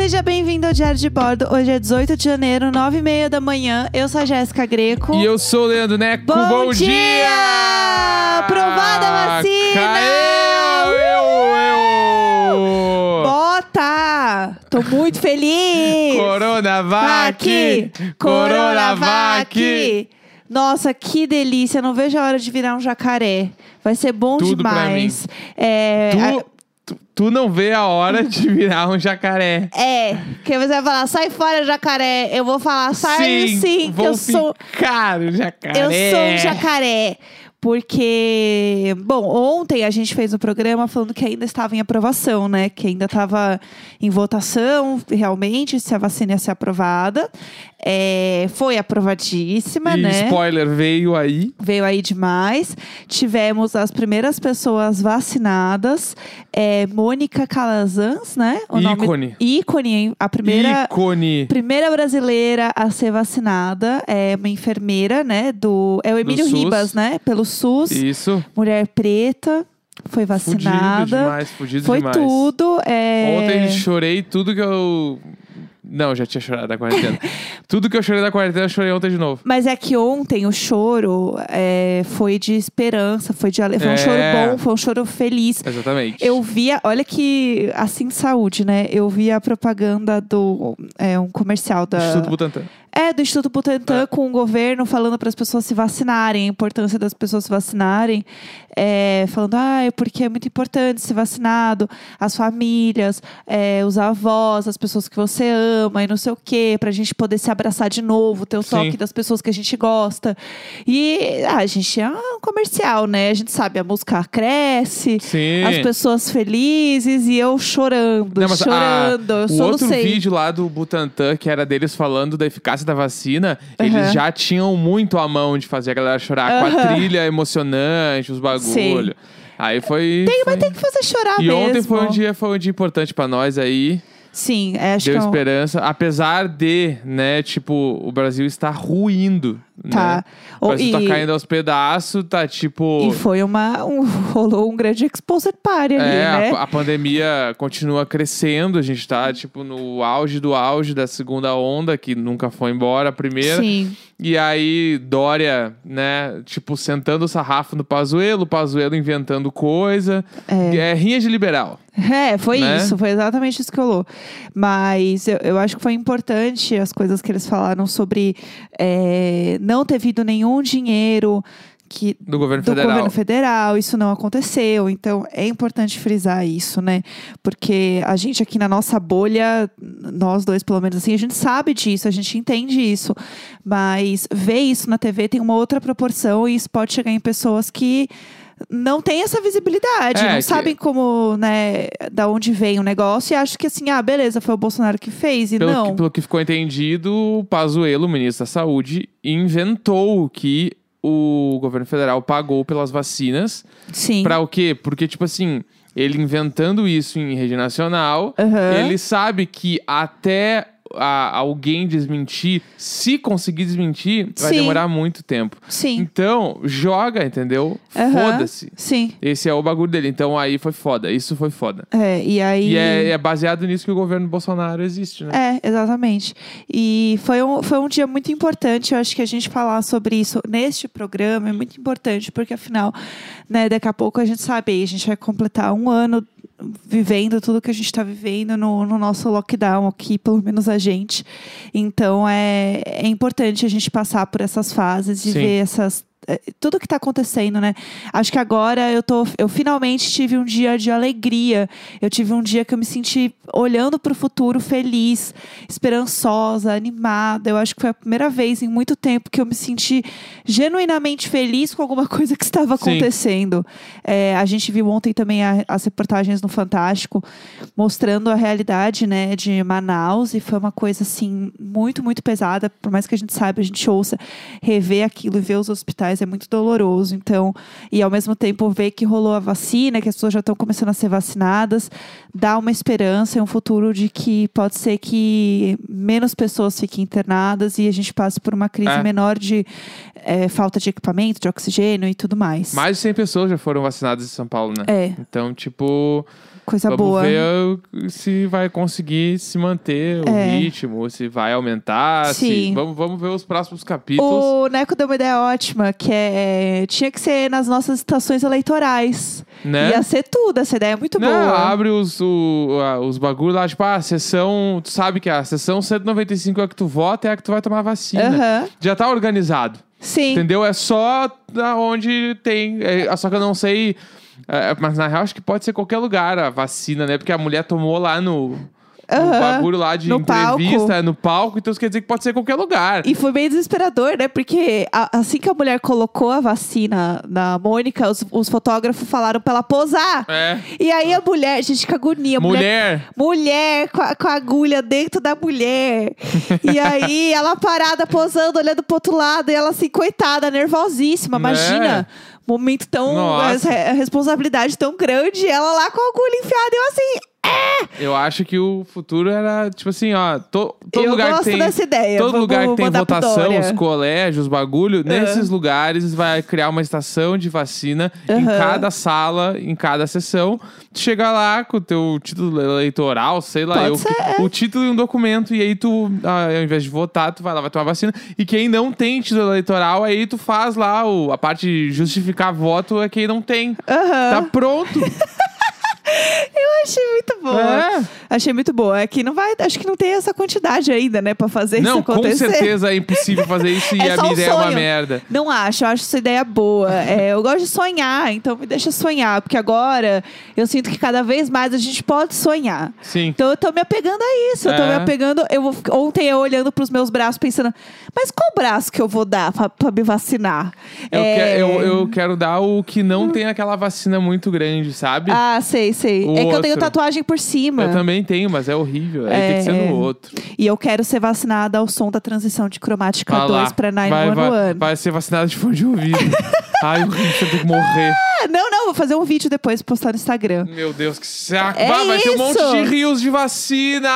Seja bem-vindo ao Diário de Bordo. Hoje é 18 de janeiro, 9 e meia da manhã. Eu sou a Jéssica Greco. E eu sou o Leandro Neco. Bom, Bom, dia! Aprovada a vacina! Eu, eu! Bota! Tô muito feliz! Coronavac! Coronavac! Nossa, que delícia! Não vejo a hora de virar um jacaré. Vai ser bom Tudo demais. É, Tu, tu, tu não vê a hora de virar um jacaré. é, que você vai falar, sai fora, jacaré. Eu vou falar, sai sim, que vou eu sou. ficar o jacaré. Eu sou um jacaré. Porque, bom, ontem a gente fez o programa falando que ainda estava em aprovação, né? Que ainda estava em votação, realmente, se a vacina ia ser aprovada. É, foi aprovadíssima, E né? spoiler, veio aí. Veio aí demais. Tivemos as primeiras pessoas vacinadas. É, Mônica Calazans, né? Ícone. Nome, ícone? A primeira. Ícone. Primeira brasileira a ser vacinada é uma enfermeira, né? Do é o Emílio. Ribas, né? Pelo SUS, Isso. mulher preta, foi Fudido vacinada. demais, fudido foi demais. tudo. É... Ontem chorei tudo que eu. Não, já tinha chorado da quarentena. tudo que eu chorei da quarentena, eu chorei ontem de novo. Mas é que ontem o choro é, foi de esperança, foi de ale- foi um É. choro bom, foi um choro feliz. Exatamente. Eu via, olha que assim saúde, né? Eu vi a propaganda do é um comercial da Instituto Butantan. É, do Instituto Butantan É. com o governo falando para as pessoas se vacinarem, a importância das pessoas se vacinarem. É, falando, ah, é porque é muito importante ser vacinado, as famílias, é, os avós, as pessoas que você ama e não sei o quê, pra gente poder se abraçar de novo, ter o Sim. toque das pessoas que a gente gosta. E ah, a gente é um comercial, né? A gente sabe, a música cresce, Sim. as pessoas felizes e eu chorando, Não, mas a- chorando. eu o outro vídeo lá do Butantan, que era deles falando da eficácia da vacina, eles Aham. já tinham muito a mão de fazer a galera chorar com a trilha emocionante, os bagulho. Aí foi. Tem, foi... mas tem que fazer chorar E mesmo. ontem foi um dia, foi um dia importante pra nós aí. Sim, é, acho deu que é um- esperança. Apesar de, né, tipo, o Brasil está ruindo. Tá. Né? O Brasil tá e- caindo aos pedaços, tá tipo. E foi uma. Um, rolou um grande exposed party ali, É, né? a, a pandemia continua crescendo, a gente tá, tipo, no auge do auge da segunda onda, que nunca foi embora a primeira. Sim. E aí, Dória, né, tipo, sentando o sarrafo no Pazuelo, o Pazuelo inventando coisa. É. rinha de liberal. É, foi Né? isso, foi exatamente isso que rolou. Mas eu, eu acho que foi importante as coisas que eles falaram sobre é, não ter vindo nenhum dinheiro que, Do governo do federal. governo federal, isso não aconteceu. Então é importante frisar isso, né? Porque a gente aqui na nossa bolha, nós dois, pelo menos assim, a gente sabe disso, a gente entende isso. Mas ver isso na TV tem uma outra proporção e isso pode chegar em pessoas que não têm essa visibilidade, É, não que- sabem como, né, da onde vem o negócio e acham que assim, ah, beleza, foi o Bolsonaro que fez. E Pelo não. que, pelo que ficou entendido, o Pazuello, ministro da Saúde, inventou que o governo federal pagou pelas vacinas. Sim. Pra o quê? Porque, tipo assim, ele inventando isso em rede nacional, Aham. ele sabe que até a- alguém desmentir, se conseguir desmentir, vai Sim. demorar muito tempo. Sim. Então, joga, entendeu? Aham. Foda-se. Sim. Esse é o bagulho dele. Então aí foi foda. Isso foi foda. É, e aí. E é, é baseado nisso que o governo Bolsonaro existe, né? É, exatamente. E foi um, foi um dia muito importante. Eu acho que a gente falar sobre isso neste programa é muito importante, porque afinal, né, daqui a pouco a gente sabe, a gente vai completar um ano vivendo tudo que a gente está vivendo no, no nosso lockdown aqui, pelo menos a gente. Então é, é importante a gente passar por essas fases e ver essas. Eh, Tudo que está acontecendo, né? Acho que agora eu tô. Eu finalmente tive um dia de alegria. Eu tive um dia que eu me senti olhando para o futuro feliz, esperançosa, animada. Eu acho que foi a primeira vez em muito tempo que eu me senti genuinamente feliz com alguma coisa que estava acontecendo. É, a gente viu ontem também a- as reportagens no Fantástico mostrando a realidade, né, de Manaus e foi uma coisa assim muito, muito pesada. Por mais que a gente saiba, a gente ouça rever aquilo e ver os hospitais mais, é muito doloroso. Então, e ao mesmo tempo ver que rolou a vacina, que as pessoas já estão começando a ser vacinadas, dá uma esperança e um futuro de que pode ser que menos pessoas fiquem internadas e a gente passe por uma crise É. menor de é, falta de equipamento, de oxigênio e tudo mais. Mais de 100 pessoas já foram vacinadas em São Paulo, né? É, Então, tipo, coisa vamos boa. ver se vai conseguir se manter o É. ritmo, se vai aumentar. se- Sim. Vamos, vamos ver os próximos capítulos. O Neco deu uma ideia ótima, que é tinha que ser nas nossas estações eleitorais. Né? Ia ser tudo, essa ideia é muito Não, boa. abre os, o, a- os bagulhos lá, tipo, ah, a sessão. Tu sabe que a sessão 195 é a que tu vota, é a que tu vai tomar vacina. Aham. Já tá organizado. Sim. Entendeu? É só onde tem. É, só que eu não sei. É, mas na real, acho que pode ser qualquer lugar a vacina, né? Porque a mulher tomou lá no. No Aham. bagulho lá de No entrevista, palco. é, no palco, então isso quer dizer que pode ser qualquer lugar. E foi bem desesperador, né? Porque a- assim que a mulher colocou a vacina na Mônica, os, os fotógrafos falaram pra ela posar. É. E aí a mulher, gente, que agonia. a Mulher. Mulher com a, com a agulha dentro da mulher. e aí, ela parada, posando, olhando pro outro lado. E ela assim, coitada, nervosíssima. Né? Imagina. Momento tão. Nossa. Responsabilidade tão grande. Ela lá com a agulha enfiada. Eu assim. Eu acho que o futuro era, tipo assim, ó, to- todo eu lugar gosto que tem. dessa ideia. Todo lugar que tem votação, os colégios, bagulho, É. nesses lugares vai criar uma estação de vacina em Aham. cada sala, em cada sessão. Tu chega lá com o teu título eleitoral, sei lá, eu, é. o título e um documento, e aí tu, ah, ao invés de votar, tu vai lá, vai tomar vacina. E quem não tem título eleitoral, aí tu faz lá o, a parte de justificar voto é quem não tem. Aham. Tá pronto. Achei muito boa. É. Achei muito boa. É que não vai. Acho que não tem essa quantidade ainda, né? Pra fazer Não, isso com acontecer. certeza é impossível fazer isso e É a minha um ideia é uma sonho. merda. Não acho, eu acho essa ideia boa. É, eu gosto de sonhar, então me deixa sonhar, porque agora eu sinto que cada vez mais a gente pode sonhar. Sim. Então eu tô me apegando a isso. Eu tô É. me apegando. Eu, vou- ontem eu olhando pros meus braços, pensando, mas qual braço que eu vou dar pra, pra me vacinar? Eu, É, que- eu, eu quero dar o que não tem aquela vacina muito grande, sabe? Ah, sei, sei. O é que eu tenho outro. tatuagem por cima. Eu também tenho, mas é horrível. Aí tem que ser É. no outro. E eu quero ser vacinada ao som da transição de cromática Vai 2 lá. pra vai, vai, 911. vai ser vacinado de fone de ouvido. Ai, o Richard tem que morrer. Ah, não, não, vou fazer um vídeo depois e postar no Instagram. Meu Deus, que saco. É Vai, vai ter um monte isso. de rios de vacina.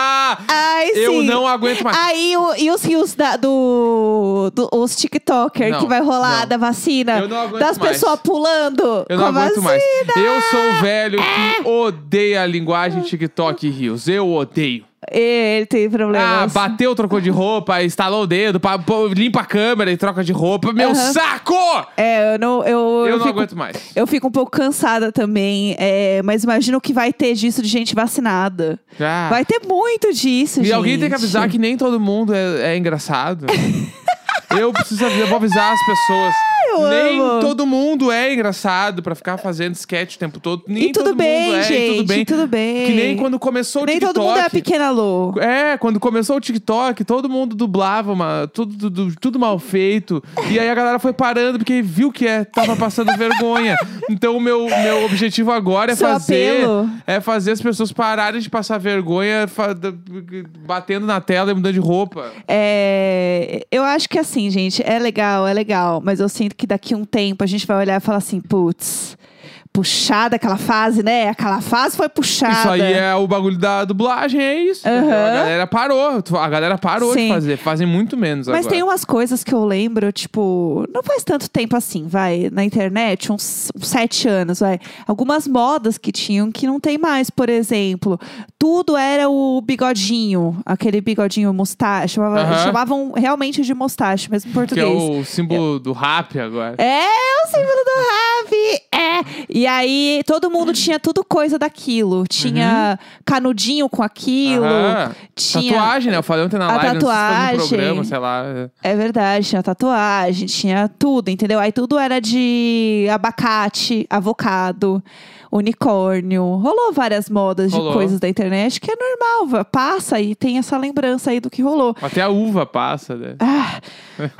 Ai, sim. Eu não aguento mais. Aí, o- e os rios da- do, do- Os TikToker Não, que vai rolar não. da vacina. Eu não aguento das mais. pessoas pulando. Eu com não a aguento vacina. mais. Eu sou o velho que odeia a linguagem TikTok e rios. Eu odeio. Ele tem Ah, problemas. bateu, trocou de roupa, instalou o dedo, pa- pô, limpa a câmera e troca de roupa. Meu Aham. saco! É, eu não. Eu, Eu, não fico, aguento mais. Eu fico um pouco cansada também. é, mas imagino que vai ter disso de gente vacinada. Ah. Vai ter muito disso, E gente. alguém tem que avisar que nem todo mundo é, é engraçado. eu preciso avisar, eu vou avisar as pessoas. Eu nem amo. todo mundo é engraçado pra ficar fazendo sketch o tempo todo. Nem E tudo todo bem, mundo é, gente. e tudo bem. tudo bem. Que nem quando começou o Nem TikTok. todo mundo é a pequena Lô. É, quando começou o TikTok, todo mundo dublava uma, tudo, tudo, tudo mal feito. E aí a galera foi parando porque viu que é, tava passando vergonha. Então o meu, meu objetivo agora é Seu fazer apelo. é fazer as pessoas pararem de passar vergonha batendo na tela e mudando de roupa. É, eu acho que assim, gente, é legal, é legal, mas eu sinto que daqui a um tempo a gente vai olhar e falar assim, putz, puxada aquela fase, né? Aquela fase foi puxada. Isso aí é o bagulho da dublagem, é isso. Aham. A galera parou. A galera parou Sim. de fazer. Fazem muito menos Mas agora. tem umas coisas que eu lembro, tipo, não faz tanto tempo assim, vai, na internet, uns, uns sete anos, vai. Algumas modas que tinham que não tem mais, por exemplo. Tudo era o bigodinho, aquele bigodinho mustache. Chamava- Aham. Chamavam realmente de mustache, mesmo em Que é português. o símbolo do rap agora. É o símbolo do rap! É! E aí, todo mundo tinha tudo coisa daquilo. Tinha canudinho com aquilo. Uhum. Aham. Tinha... Tatuagem, né? Eu falei ontem na A live, se tatuagem. no programa, sei lá. É verdade, tinha tatuagem, tinha tudo, entendeu? Aí tudo era de abacate, avocado, unicórnio. Rolou várias modas Rolou. de coisas da internet que é normal, passa e tem essa lembrança aí do que rolou. Até a uva passa, né? Ah,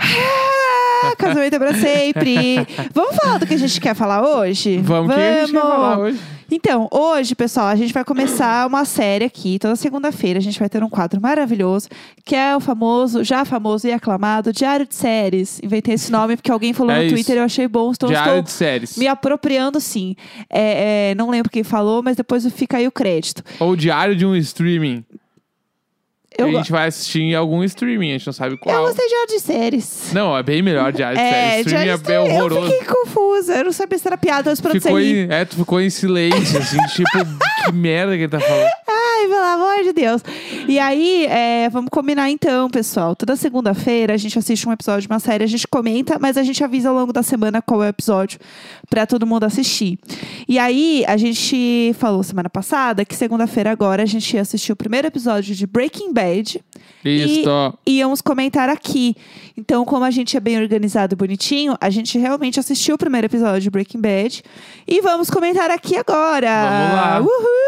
ah, casamento é pra sempre. Vamos falar do que a gente quer falar hoje? Vamos, que a gente vai falar hoje. Então, hoje, pessoal, a gente vai começar uma série aqui. Toda segunda-feira a gente vai ter um quadro maravilhoso, que é o famoso, já famoso e aclamado, Diário de Séries. Inventei esse nome porque alguém falou É no isso. Twitter e eu achei bom. Então, Diário estou de séries. me apropriando, sim. É, é, não lembro quem falou, mas depois fica aí o crédito. Ou diário de um streaming. Eu, a gente vai assistir em algum streaming, a gente não sabe qual. eu gostei de Diário de Séries. Não, é bem melhor diário de É, séries. Streaming de é bem horroroso. Eu fiquei confusa. Eu não sabia se era piada ou se Ficou rir. em, é, tu ficou em silêncio, assim, tipo, que merda que ele tá falando. Amor de Deus. E aí, é, vamos combinar então, pessoal. Toda segunda-feira a gente assiste um episódio de uma série, a gente comenta, mas a gente avisa ao longo da semana qual é o episódio pra todo mundo assistir. E aí, a gente falou semana passada que segunda-feira agora a gente ia assistir o primeiro episódio de Breaking Bad. Isso. E íamos comentar aqui. Então, como a gente é bem organizado e bonitinho, a gente realmente assistiu o primeiro episódio de Breaking Bad. E vamos comentar aqui agora. Vamos lá. Uhul!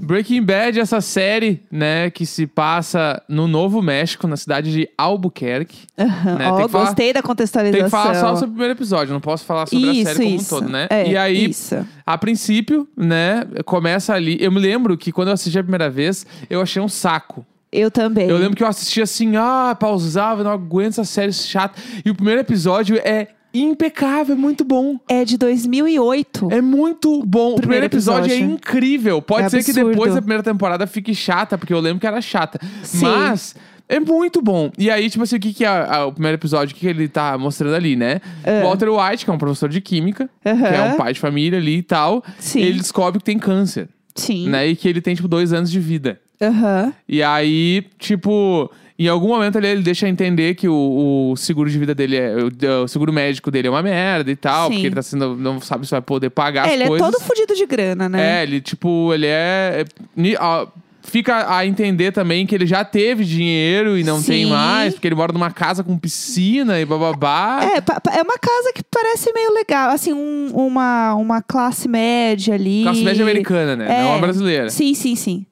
Breaking Bad, essa série, né, que se passa no Novo México, na cidade de Albuquerque. Aham. Né, Ó, tem que falar- gostei da contextualização. Tem que falar só sobre o primeiro episódio, não posso falar sobre isso, a série como isso. um todo, né? É, e aí, Isso. a princípio, né, começa ali. Eu me lembro que quando eu assisti a primeira vez, eu achei um saco. Eu também. Eu lembro que eu assisti assim, ah, pausava, não aguento essa série chata. E o primeiro episódio é impecável, é muito bom. É de 2008. É muito bom. O primeiro Primeiro episódio, é episódio. incrível. Pode É ser que absurdo. depois da primeira temporada fique chata, porque eu lembro que era chata. Sim. Mas é muito bom. E aí, tipo assim, o que, que é a- o primeiro episódio? O que, que ele tá mostrando ali, né? Walter White, que é um professor de química, que é um pai de família ali e tal. Sim. Ele descobre que tem câncer, Sim. né? E que ele tem, tipo, dois anos de vida. Aham. E aí, tipo, em algum momento ali ele deixa entender que o, o seguro de vida dele é. O, o seguro médico dele é uma merda e tal, Sim. porque ele tá sendo. Não sabe se vai poder pagar É, as ele coisas. é todo fudido de grana, né? É, ele, tipo, ele é. é, ó, Fica a entender também que ele já teve dinheiro e não tem Sim. mais, porque ele mora numa casa com piscina e bababá. É, é uma casa que parece meio legal. Assim, um- uma, uma classe média ali. Classe média americana, né? É. Não a brasileira. Sim, sim, sim.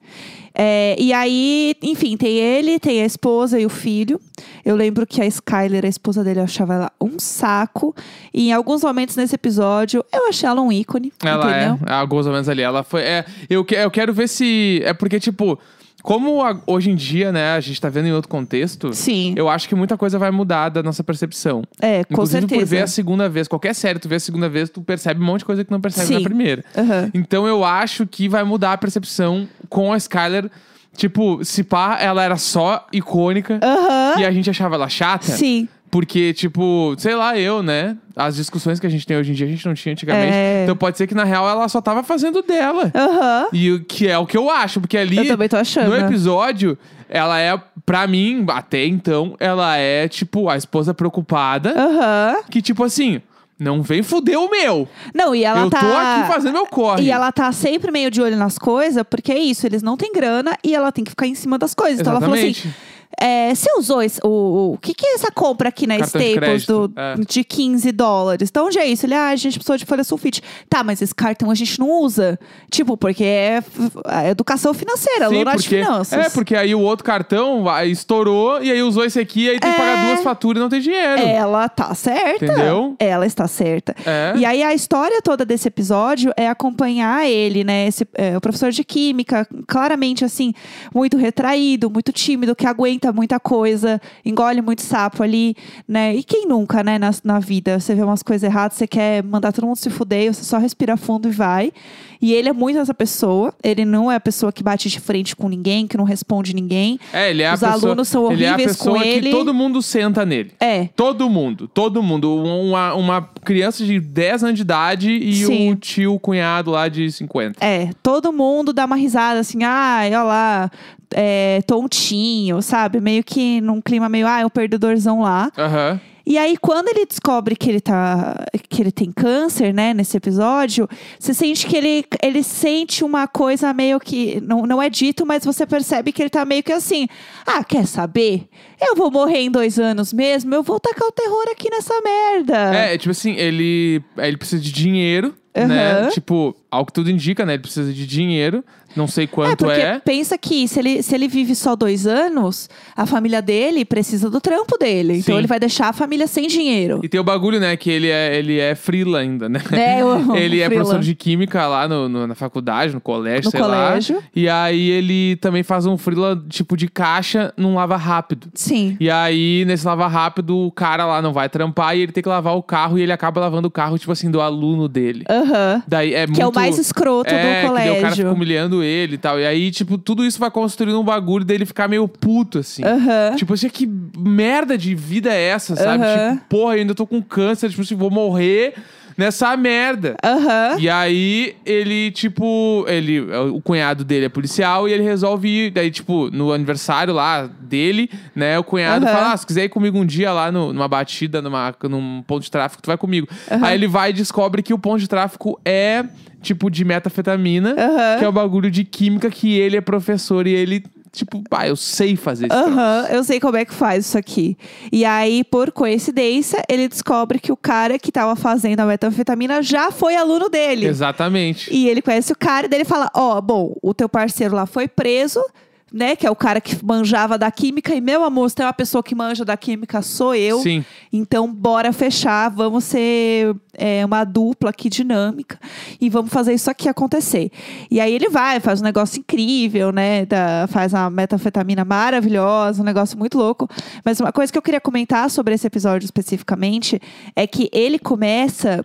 É, e aí, enfim, tem ele, tem a esposa e o filho. Eu lembro que a Skyler, a esposa dele, eu achava ela um saco. E em alguns momentos nesse episódio, eu achei ela um ícone. Ela entendeu? é, alguns menos ali. Ela foi. É, eu, eu quero ver se. É porque, tipo, como a- hoje em dia, né, a gente tá vendo em outro contexto. Sim. Eu acho que muita coisa vai mudar da nossa percepção. É, com Inclusive, certeza. por ver a segunda vez. Qualquer série, tu vê a segunda vez, tu percebe um monte de coisa que não percebe Sim. na primeira. Aham. Então eu acho que vai mudar a percepção com a Skyler. Tipo, se pá, ela era só icônica Aham. e a gente achava ela chata. Sim. Porque, tipo, sei lá, eu, né? As discussões que a gente tem hoje em dia, a gente não tinha antigamente. É. Então pode ser que, na real, ela só tava fazendo dela. Aham. E o que é o que eu acho, porque ali Eu também tô achando. no episódio, ela é, pra mim, até então, ela é, tipo, a esposa preocupada. Aham. Que, tipo assim, não vem fuder o meu. Não, e ela eu tá. tô aqui fazendo meu corre. E ela tá sempre meio de olho nas coisas, porque é isso, eles não têm grana e ela tem que ficar em cima das coisas. Então ela falou assim: Exatamente. É, você usou esse- o, o. que, que é essa compra aqui na Cartão de Staples crédito, do, é. de 15 dólares? Então, onde é isso? Ele, ah, a gente precisou de folha sulfite. Tá, mas esse cartão a gente não usa. Tipo, porque é a educação financeira, Sim, de finanças. é, porque aí o outro cartão vai- estourou e aí usou esse aqui, aí tem que pagar É. duas faturas e não tem dinheiro. Ela tá certa. Entendeu? Ela está certa. É. E aí a história toda desse episódio é acompanhar ele, né? Esse, é, o professor de química, claramente assim, muito retraído, muito tímido, que aguenta muita coisa, engole muito sapo ali, né? E quem nunca, né, na, na vida? Você vê umas coisas erradas, você quer mandar todo mundo se fuder, você só respira fundo e vai. E ele é muito essa pessoa. Ele não é a pessoa que bate de frente com ninguém, que não responde ninguém. É, ele é a Os pessoa, alunos são ele é a horríveis com pessoa que ele. todo mundo senta nele. É. Todo mundo, todo mundo. Uma, uma criança de 10 anos de idade e Sim. o tio cunhado lá de 50. É, todo mundo dá uma risada assim, ai, olha lá, é, tontinho, sabe? Meio que num clima meio, ah, é o perdedorzão lá. Aham. E aí, quando ele descobre que ele tá. que ele tem câncer, né, nesse episódio, você sente que ele, ele sente uma coisa meio que. Não, não é dito, mas você percebe que ele tá meio que assim. Ah, quer saber? Eu vou morrer em dois anos mesmo, eu vou tacar o terror aqui nessa merda. É, tipo assim, ele, ele precisa de dinheiro, né? Aham. Tipo, ao que tudo indica, né? Ele precisa de dinheiro, Não sei É, quanto porque é. pensa que se ele, se ele vive só dois anos, a família dele precisa do trampo dele. Então Sim. ele vai deixar a família sem dinheiro. E tem o bagulho, né, que ele é, ele é frila ainda, né? É, eu amo ele é professor de química lá no, no- na faculdade, no colégio, No sei colégio. lá. E aí ele também faz um frila, tipo, de caixa num lava rápido. Sim. E aí, nesse lava rápido, o cara lá não vai trampar e ele tem que lavar o carro e ele acaba lavando o carro, tipo assim, do aluno dele. Aham. Daí é Que é o muito- mais escroto é, do Que daí o cara colégio. fica humilhando ele e tal. E aí, tipo, tudo isso vai construindo um bagulho dele ficar meio puto, assim. Aham. Tipo assim, que merda de vida é essa, sabe? Aham. Tipo, porra, eu ainda tô com câncer, tipo assim, vou morrer nessa merda. Aham. E aí, ele, tipo, ele, o cunhado dele é policial e ele resolve ir. Daí, tipo, no aniversário lá dele, né? O cunhado Aham. fala: ah, se quiser ir comigo um dia lá no- numa batida, numa, num ponto de tráfico, tu vai comigo. Aí ele vai e descobre que o ponto de tráfico é, tipo, de metafetamina, Aham. que é o bagulho de química que ele é professor e ele, tipo, pá, eu sei fazer isso. Aham, eu sei como é que faz isso aqui. E aí, por coincidência, ele descobre que o cara que tava fazendo a metanfetamina já foi aluno dele. Exatamente. E ele conhece o cara e daí ele fala: Ó, bom, o teu parceiro lá foi preso, né? Que é o cara que manjava da química. E, meu amor, se tem uma pessoa que manja da química, sou eu. Sim. Então, bora fechar, vamos ser é, uma dupla aqui dinâmica e vamos fazer isso aqui acontecer. E aí ele vai, faz um negócio incrível, né? da- faz uma metanfetamina maravilhosa, um negócio muito louco. Mas uma coisa que eu queria comentar sobre esse episódio especificamente é que ele começa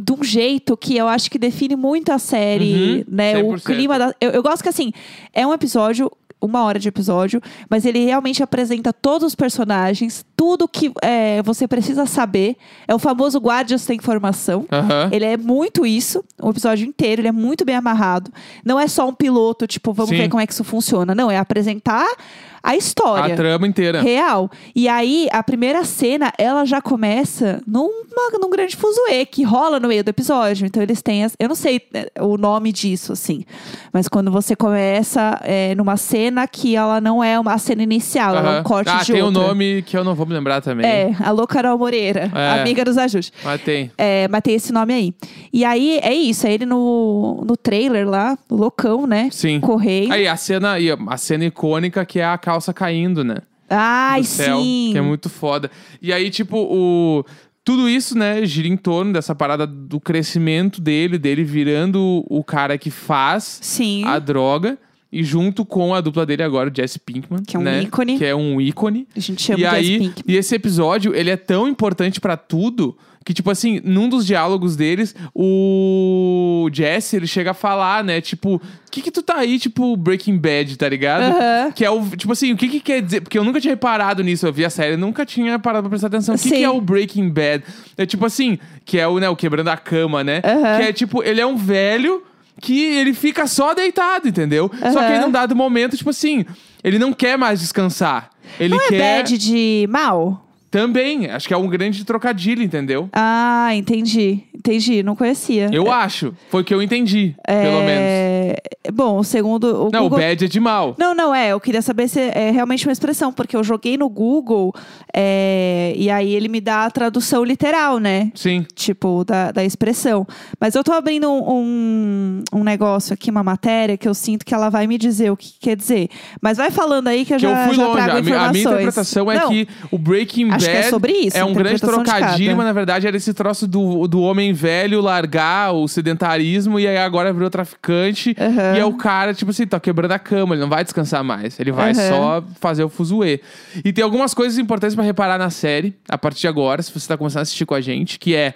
de um jeito que eu acho que define muito a série, Uhum, né? O 100%. clima da. Eu, eu gosto que assim, é um episódio. Uma hora de episódio, mas ele realmente apresenta todos os personagens, tudo que é, você precisa saber. É o famoso guardias da informação. Aham. Ele é muito isso, o episódio inteiro, ele é muito bem amarrado. Não é só um piloto, tipo, vamos Sim. ver como é que isso funciona. Não, é apresentar a história. A trama inteira. Real. E aí, a primeira cena, ela já começa numa, num grande fuzuê que rola no meio do episódio. Então, eles têm. As, eu não sei é, o nome disso, assim. Mas quando você começa é, numa cena que ela não é uma cena inicial, ela é um corte ah, de tem um outra. nome que eu não vou me lembrar também. É, alô Carol Moreira, É. amiga dos ajustes. Mas tem. É, mas tem esse nome aí. E aí, é isso. É ele no, no trailer lá, loucão, né? Sim. Correio. Aí a cena, a cena icônica que é a calça caindo, né? Ai, céu, sim. que é muito foda. E aí, tipo, o tudo isso, né, gira em torno dessa parada do crescimento dele, dele virando o cara que faz Sim. a droga. E junto com a dupla dele agora, o Jesse Pinkman. Que é um né? ícone. Que é um ícone. A gente chama e de aí, Pink. e esse episódio, ele é tão importante pra tudo que, tipo assim, num dos diálogos deles, o Jesse, ele chega a falar, né? Tipo, o que que tu tá aí, tipo, Breaking Bad, tá ligado? Que é o, tipo assim, o que que quer dizer? Porque eu nunca tinha reparado nisso, eu vi a série, eu nunca tinha parado pra prestar atenção. O que que é o Breaking Bad? É tipo assim, que é o, né, o quebrando a cama, né? Que é tipo, ele é um velho que ele fica só deitado, entendeu? Só que aí num dado momento, tipo assim, ele não quer mais descansar. Ele Não é quer. bad de mal? Também, acho que é um grande trocadilho, entendeu? Ah, entendi. Entendi, não conhecia. Eu acho. Foi o que eu entendi, pelo menos. É... Bom, o segundo. O Não, Google... o bad é de mal. Não, não, é. Eu queria saber se é realmente uma expressão, porque eu joguei no Google é, e aí ele me dá a tradução literal, né? Sim. Tipo, da, da expressão. Mas eu tô abrindo um, um, um negócio aqui, uma matéria, que eu sinto que ela vai me dizer o que quer dizer. Mas vai falando aí que eu Que já, eu fui já longe. trago A, mi- a minha informações. interpretação é Não, que o Breaking Acho Bad é sobre isso, é um grande trocadilho, mas na verdade era esse troço do, do homem velho largar o sedentarismo e aí agora virou traficante. Aham. E é o cara, tipo assim, tá quebrando a cama, ele não vai descansar mais. Ele vai Aham. só fazer o fuzuê. E tem algumas coisas importantes pra reparar na série, a partir de agora, se você tá começando a assistir com a gente, que é.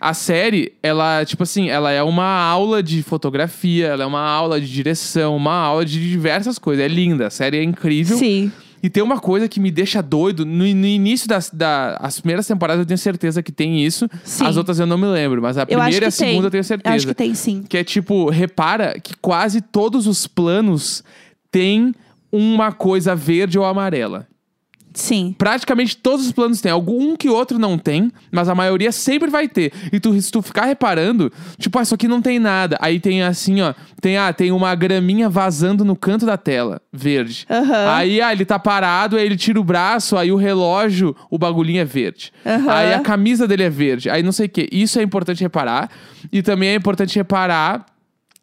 A série, ela, tipo assim, ela é uma aula de fotografia, ela é uma aula de direção, uma aula de diversas coisas. É linda, a série é incrível. Sim. E tem uma coisa que me deixa doido. No, no início das da, as primeiras temporadas eu tenho certeza que tem isso. Sim. As outras eu não me lembro. Mas a Eu primeira e a segunda tem. eu tenho certeza. Acho que tem sim. Que é tipo, repara que quase todos os planos têm uma coisa verde ou amarela. Sim. Praticamente todos os planos têm. Algum que outro não tem, mas a maioria sempre vai ter. E tu, se tu ficar reparando, tipo, ah, isso aqui não tem nada. Aí tem assim, ó. Tem, ah, tem uma graminha vazando no canto da tela, verde. Aham. Aí, ah, ele tá parado, aí ele tira o braço, aí o relógio, o bagulhinho é verde. Aham. Aí a camisa dele é verde. Aí não sei o quê. Isso é importante reparar. E também é importante reparar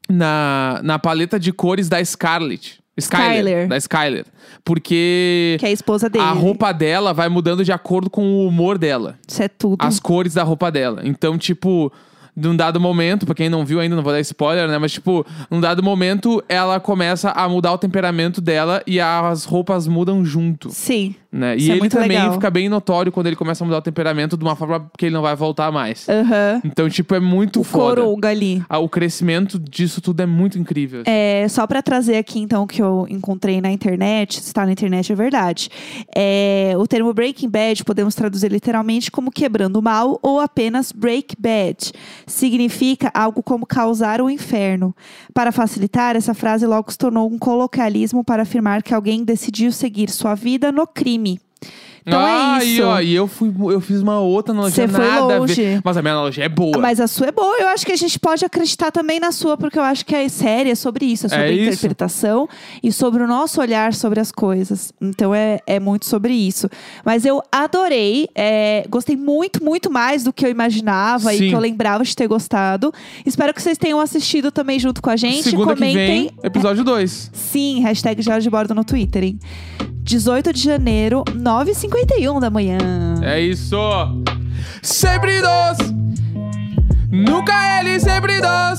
na, na paleta de cores da Scarlett. Skyler. Skyler. Da Skyler. Porque Que é a esposa dele. a roupa dela vai mudando de acordo com o humor dela. Isso é tudo. As cores da roupa dela. Então, tipo, num dado momento, pra quem não viu ainda, não vou dar spoiler, né? Mas, tipo, num dado momento, ela começa a mudar o temperamento dela e as roupas mudam junto. Sim. Né? E é ele também legal. fica bem notório quando ele começa a mudar o temperamento de uma forma que ele não vai voltar mais. Aham. Então, tipo, é muito O foda. coronga ali. Ah, O crescimento disso tudo é muito incrível. É, só pra trazer aqui, então, o que eu encontrei na internet, se está na internet é verdade. É, o termo Breaking Bad podemos traduzir literalmente como quebrando o mal ou apenas break bad. Significa algo como causar o inferno. Para facilitar, essa frase logo se tornou um colocalismo para afirmar que alguém decidiu seguir sua vida no crime. Então ah, é E, isso. ó, e eu, fui, eu fiz uma outra analogia, Você foi nada a longe. ver. Mas a minha analogia é boa. Mas a sua é boa. Eu acho que a gente pode acreditar também na sua, porque eu acho que a série é sobre isso, é sobre É a isso. interpretação e sobre o nosso olhar sobre as coisas. Então é, é muito sobre isso. Mas eu adorei, é, gostei muito, muito mais do que eu imaginava e Sim. que eu lembrava de ter gostado. Espero que vocês tenham assistido também junto com a gente. Segunda que Comentem. vem, episódio 2. Sim, hashtag de Bordo no Twitter, hein? 18 de janeiro, 9h51 da manhã. É isso. Sempre dois. Nunca ele, sempre dois.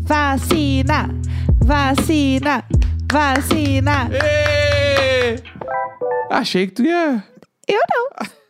Vacina! Vacina! Vacina! Ê! Achei que tu ia. Eu não.